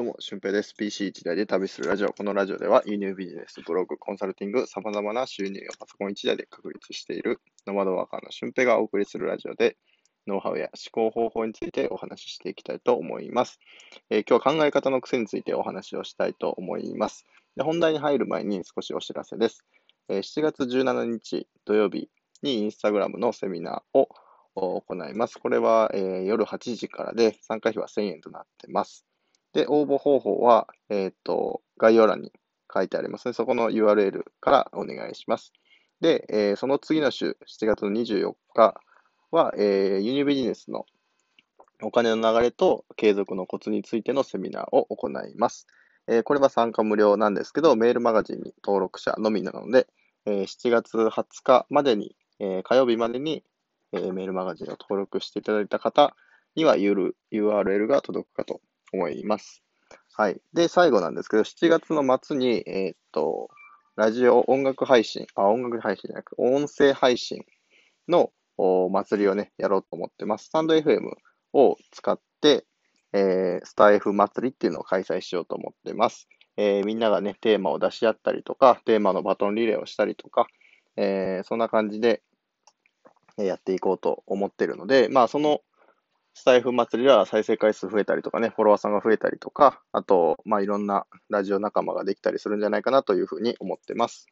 どうも、俊平です。PC 一台で旅するラジオ。このラジオでは、輸入ビジネス、ブログ、コンサルティング、様々な収入をパソコン一台で確立しているノマドワーカーの俊平がお送りするラジオで、ノウハウや思考方法についてお話ししていきたいと思います。えー、今日は考え方の癖についてお話をしたいと思います。で本題に入る前に少しお知らせです。えー、7月17日土曜日にインスタグラムのセミナーを行います。これは、えー、夜8時からで参加費は1000円となってます。で、応募方法は、えっ、ー、と、概要欄に書いてありますね。そこの URL からお願いします。で、えー、その次の週、7月の24日は、えー、ユニビジネスのお金の流れと継続のコツについてのセミナーを行います。えー、これは参加無料なんですけど、メールマガジンに登録者のみなので、えー、7月20日までに、えー、火曜日までに、えー、メールマガジンを登録していただいた方には URL が届くかと思います。はい。で、最後なんですけど、7月の末に、えー、っと、ラジオ音楽配信、あ、音楽配信じゃなく音声配信のお祭りをね、やろうと思ってます。スタンド FM を使って、えー、スタイフ祭りっていうのを開催しようと思ってます。えー、みんながね、テーマを出し合ったりとか、テーマのバトンリレーをしたりとか、えー、そんな感じでやっていこうと思ってるので、まあ、そのスタイフ祭りは再生回数増えたりとかね、フォロワーさんが増えたりとか、あと、まあ、いろんなラジオ仲間ができたりするんじゃないかなというふうに思ってます。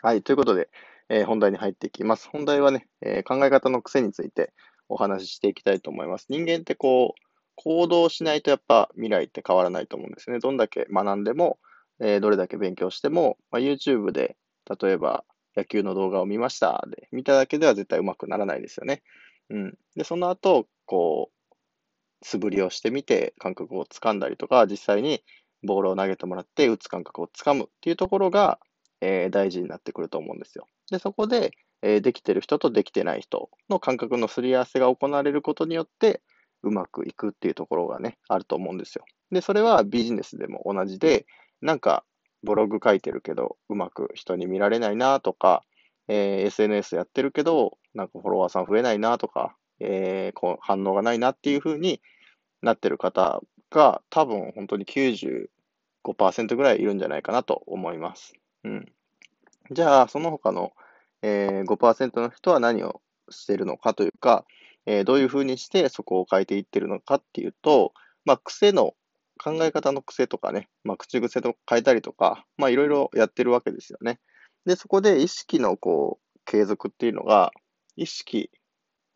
はい、ということで、えー、本題に入っていきます。本題はね、えー、考え方の癖についてお話ししていきたいと思います。人間ってこう、行動しないとやっぱ未来って変わらないと思うんですね。どんだけ学んでも、えー、どれだけ勉強しても、まあ、YouTube で例えば野球の動画を見ましたで、見ただけでは絶対上手くならないですよね。うん。で、その後、こう、素振りをしてみて感覚をつかんだりとか、実際にボールを投げてもらって打つ感覚をつかむっていうところが、えー、大事になってくると思うんですよ。で、そこで、えー、できてる人とできてない人の感覚のすり合わせが行われることによって、うまくいくっていうところがね、あると思うんですよ。で、それはビジネスでも同じで、なんか、ブログ書いてるけど、うまく人に見られないなとか、えー、SNS やってるけど、なんかフォロワーさん増えないなとか、えー、こう反応がないなっていう風になってる方が多分本当に95%ぐらいいるんじゃないかなと思います。うん。じゃあ、その他の、えー、5%の人は何をしてるのかというか、えー、どういう風にしてそこを変えていってるのかっていうと、まあ、癖の、考え方の癖とかね、まあ、口癖と変えたりとか、まあ、いろいろやってるわけですよね。で、そこで意識のこう、継続っていうのが、意識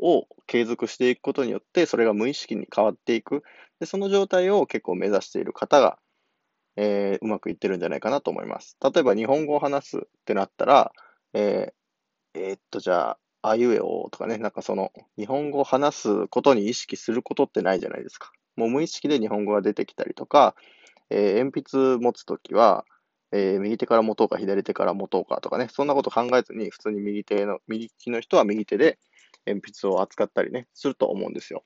を継続していくことによって、それが無意識に変わっていく。で、その状態を結構目指している方が、えー、うまくいってるんじゃないかなと思います。例えば、日本語を話すってなったら、えー、えー、っと、じゃあ、あいうえおとかね、なんかその、日本語を話すことに意識することってないじゃないですか。もう無意識で日本語が出てきたりとか、えー、鉛筆持つときは、えー、右手から持とうか、左手から持とうかとかね、そんなこと考えずに、普通に右手の、右利きの人は右手で鉛筆を扱ったりね、すると思うんですよ。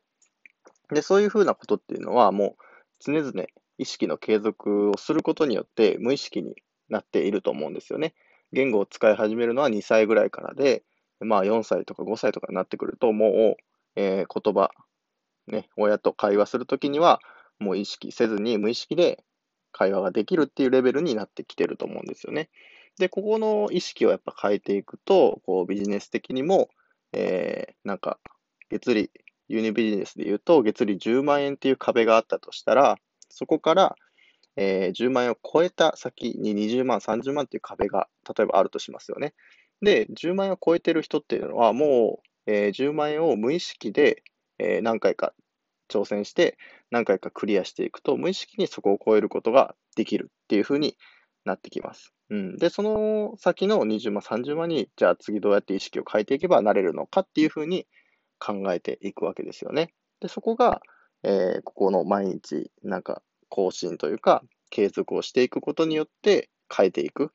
で、そういうふうなことっていうのは、もう常々意識の継続をすることによって無意識になっていると思うんですよね。言語を使い始めるのは2歳ぐらいからで、まあ4歳とか5歳とかになってくると、もう、えー、言葉、ね、親と会話するときには、もう意識せずに無意識で会話ができるっていうレベルになってきてると思うんですよね。で、ここの意識をやっぱ変えていくと、こうビジネス的にも、えー、なんか、月利、ユニビジネスで言うと、月利10万円っていう壁があったとしたら、そこから、えー、10万円を超えた先に20万、30万っていう壁が、例えばあるとしますよね。で、10万円を超えてる人っていうのは、もう、えー、10万円を無意識で、えー、何回か挑戦して何回かクリアしていくと、無意識にそこを超えることができるっていうふうになってきます。うん、で、その先の20万、30万に、じゃあ次どうやって意識を変えていけばなれるのかっていうふうに考えていくわけですよね。で、そこが、えー、ここの毎日、なんか更新というか、継続をしていくことによって変えていく、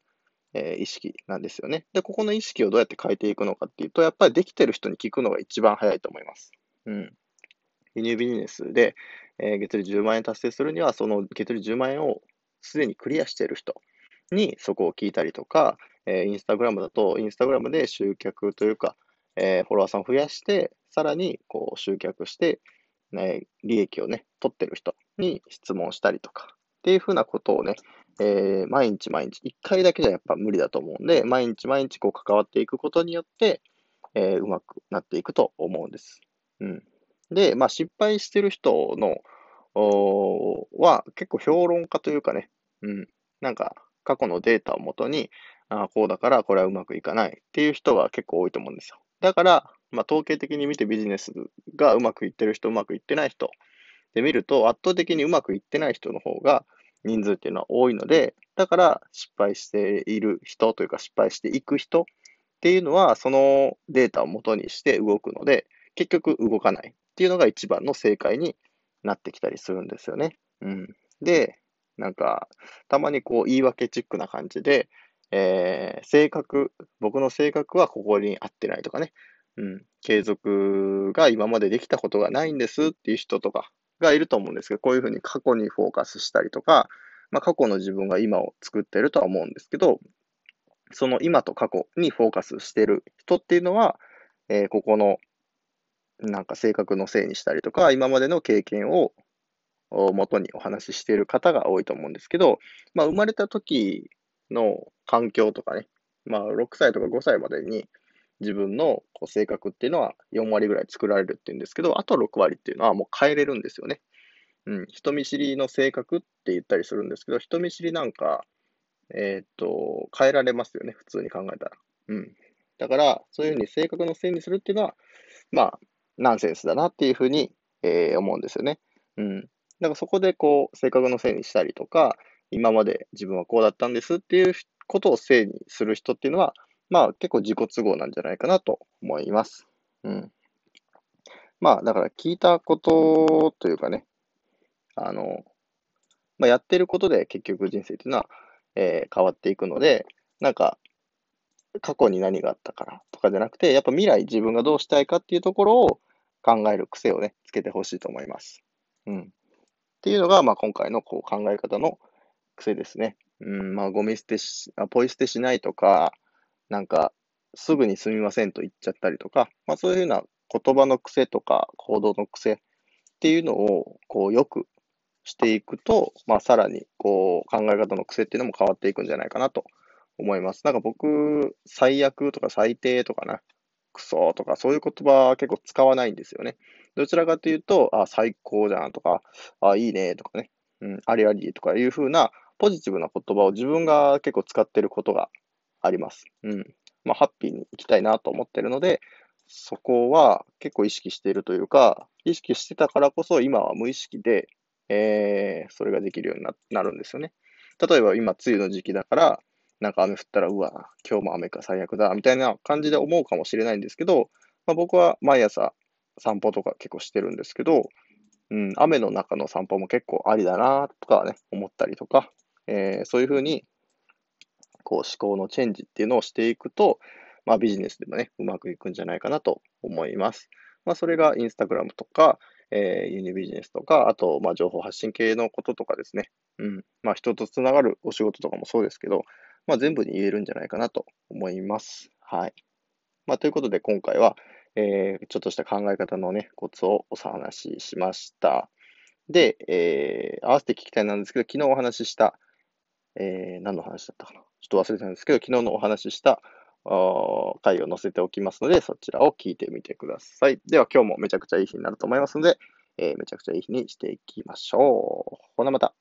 えー、意識なんですよね。で、ここの意識をどうやって変えていくのかっていうと、やっぱりできてる人に聞くのが一番早いと思います。うん。輸入ビジネスで、えー、月利10万円達成するには、その月利10万円をすでにクリアしている人にそこを聞いたりとか、えー、インスタグラムだと、インスタグラムで集客というか、えー、フォロワーさんを増やして、さらにこう集客して、ね、利益をね、取ってる人に質問したりとか、っていうふうなことをね、えー、毎日毎日、一回だけじゃやっぱ無理だと思うんで、毎日毎日こう関わっていくことによって、えー、うまくなっていくと思うんです。うん。で、まあ失敗してる人の、は結構評論家というかね、うん。なんか過去のデータをもとに、あこうだからこれはうまくいかないっていう人が結構多いと思うんですよ。だから、まあ、統計的に見てビジネスがうまくいってる人、うまくいってない人で見ると、圧倒的にうまくいってない人の方が人数っていうのは多いので、だから失敗している人というか失敗していく人っていうのは、そのデータを元にして動くので、結局動かないっていうのが一番の正解になってきたりするんですよね。うん。で、なんか、たまにこう言い訳チックな感じで、えー、性格、僕の性格はここに合ってないとかね、うん、継続が今までできたことがないんですっていう人とかがいると思うんですけど、こういうふうに過去にフォーカスしたりとか、まあ、過去の自分が今を作ってるとは思うんですけど、その今と過去にフォーカスしてる人っていうのは、えー、ここのなんか性格のせいにしたりとか、今までの経験を元にお話ししている方が多いと思うんですけど、まあ、生まれた時の環境とかね、まあ、6歳とか5歳までに自分のこう性格っていうのは4割ぐらい作られるっていうんですけど、あと6割っていうのはもう変えれるんですよね。うん、人見知りの性格って言ったりするんですけど、人見知りなんか、えー、っと、変えられますよね、普通に考えたら。うん。だから、そういうふうに性格のせいにするっていうのは、まあ、ナンセンスだなっていうふうに、えー、思うんですよね。うん。だかそこでこう、性格のせいにしたりとか、今まで自分はこうだったんですっていうことをせいにする人っていうのは、まあ結構自己都合なんじゃないかなと思います。うん。まあだから聞いたことというかね、あの、まあ、やってることで結局人生っていうのは、えー、変わっていくので、なんか、過去に何があったからとかじゃなくて、やっぱ未来自分がどうしたいかっていうところを考える癖をね、つけてほしいと思います。うん。っていうのが、まあ今回のこう考え方の癖ですね。うん、まあゴミ捨てし、ポイ捨てしないとか、なんか、すぐにすみませんと言っちゃったりとか、まあそういうふうな言葉の癖とか行動の癖っていうのを、こうよくしていくと、まあさらに、こう考え方の癖っていうのも変わっていくんじゃないかなと思います。なんか僕、最悪とか最低とかな、クソとかそういう言葉結構使わないんですよね。どちらかというと、あ、最高じゃんとか、あ、いいねとかね、うん、ありありとかいうふうなポジティブな言葉を自分が結構使ってることがあります。うん。まあ、ハッピーに行きたいなと思ってるので、そこは結構意識しているというか、意識してたからこそ今は無意識で、えー、それができるようになるんですよね。例えば今、梅雨の時期だから、なんか雨降ったら、うわ、今日も雨か最悪だ、みたいな感じで思うかもしれないんですけど、まあ、僕は毎朝散歩とか結構してるんですけど、うん、雨の中の散歩も結構ありだなとかね、思ったりとか、えー、そういうふうに、こう思考のチェンジっていうのをしていくと、まあビジネスでもね、うまくいくんじゃないかなと思います。まあそれがインスタグラムとか、えー、ユニビジネスとか、あと、まあ情報発信系のこととかですね。うん。まあ人とつながるお仕事とかもそうですけど、まあ全部に言えるんじゃないかなと思います。はい。まあということで今回は、えー、ちょっとした考え方のね、コツをお話ししました。で、えー、合わせて聞きたいなんですけど、昨日お話しした、えー、何の話だったかな？ちょっと忘れたんですけど、昨日のお話しした回を載せておきますので、そちらを聞いてみてください。では今日もめちゃくちゃいい日になると思いますので、えー、めちゃくちゃいい日にしていきましょう。ほなまた。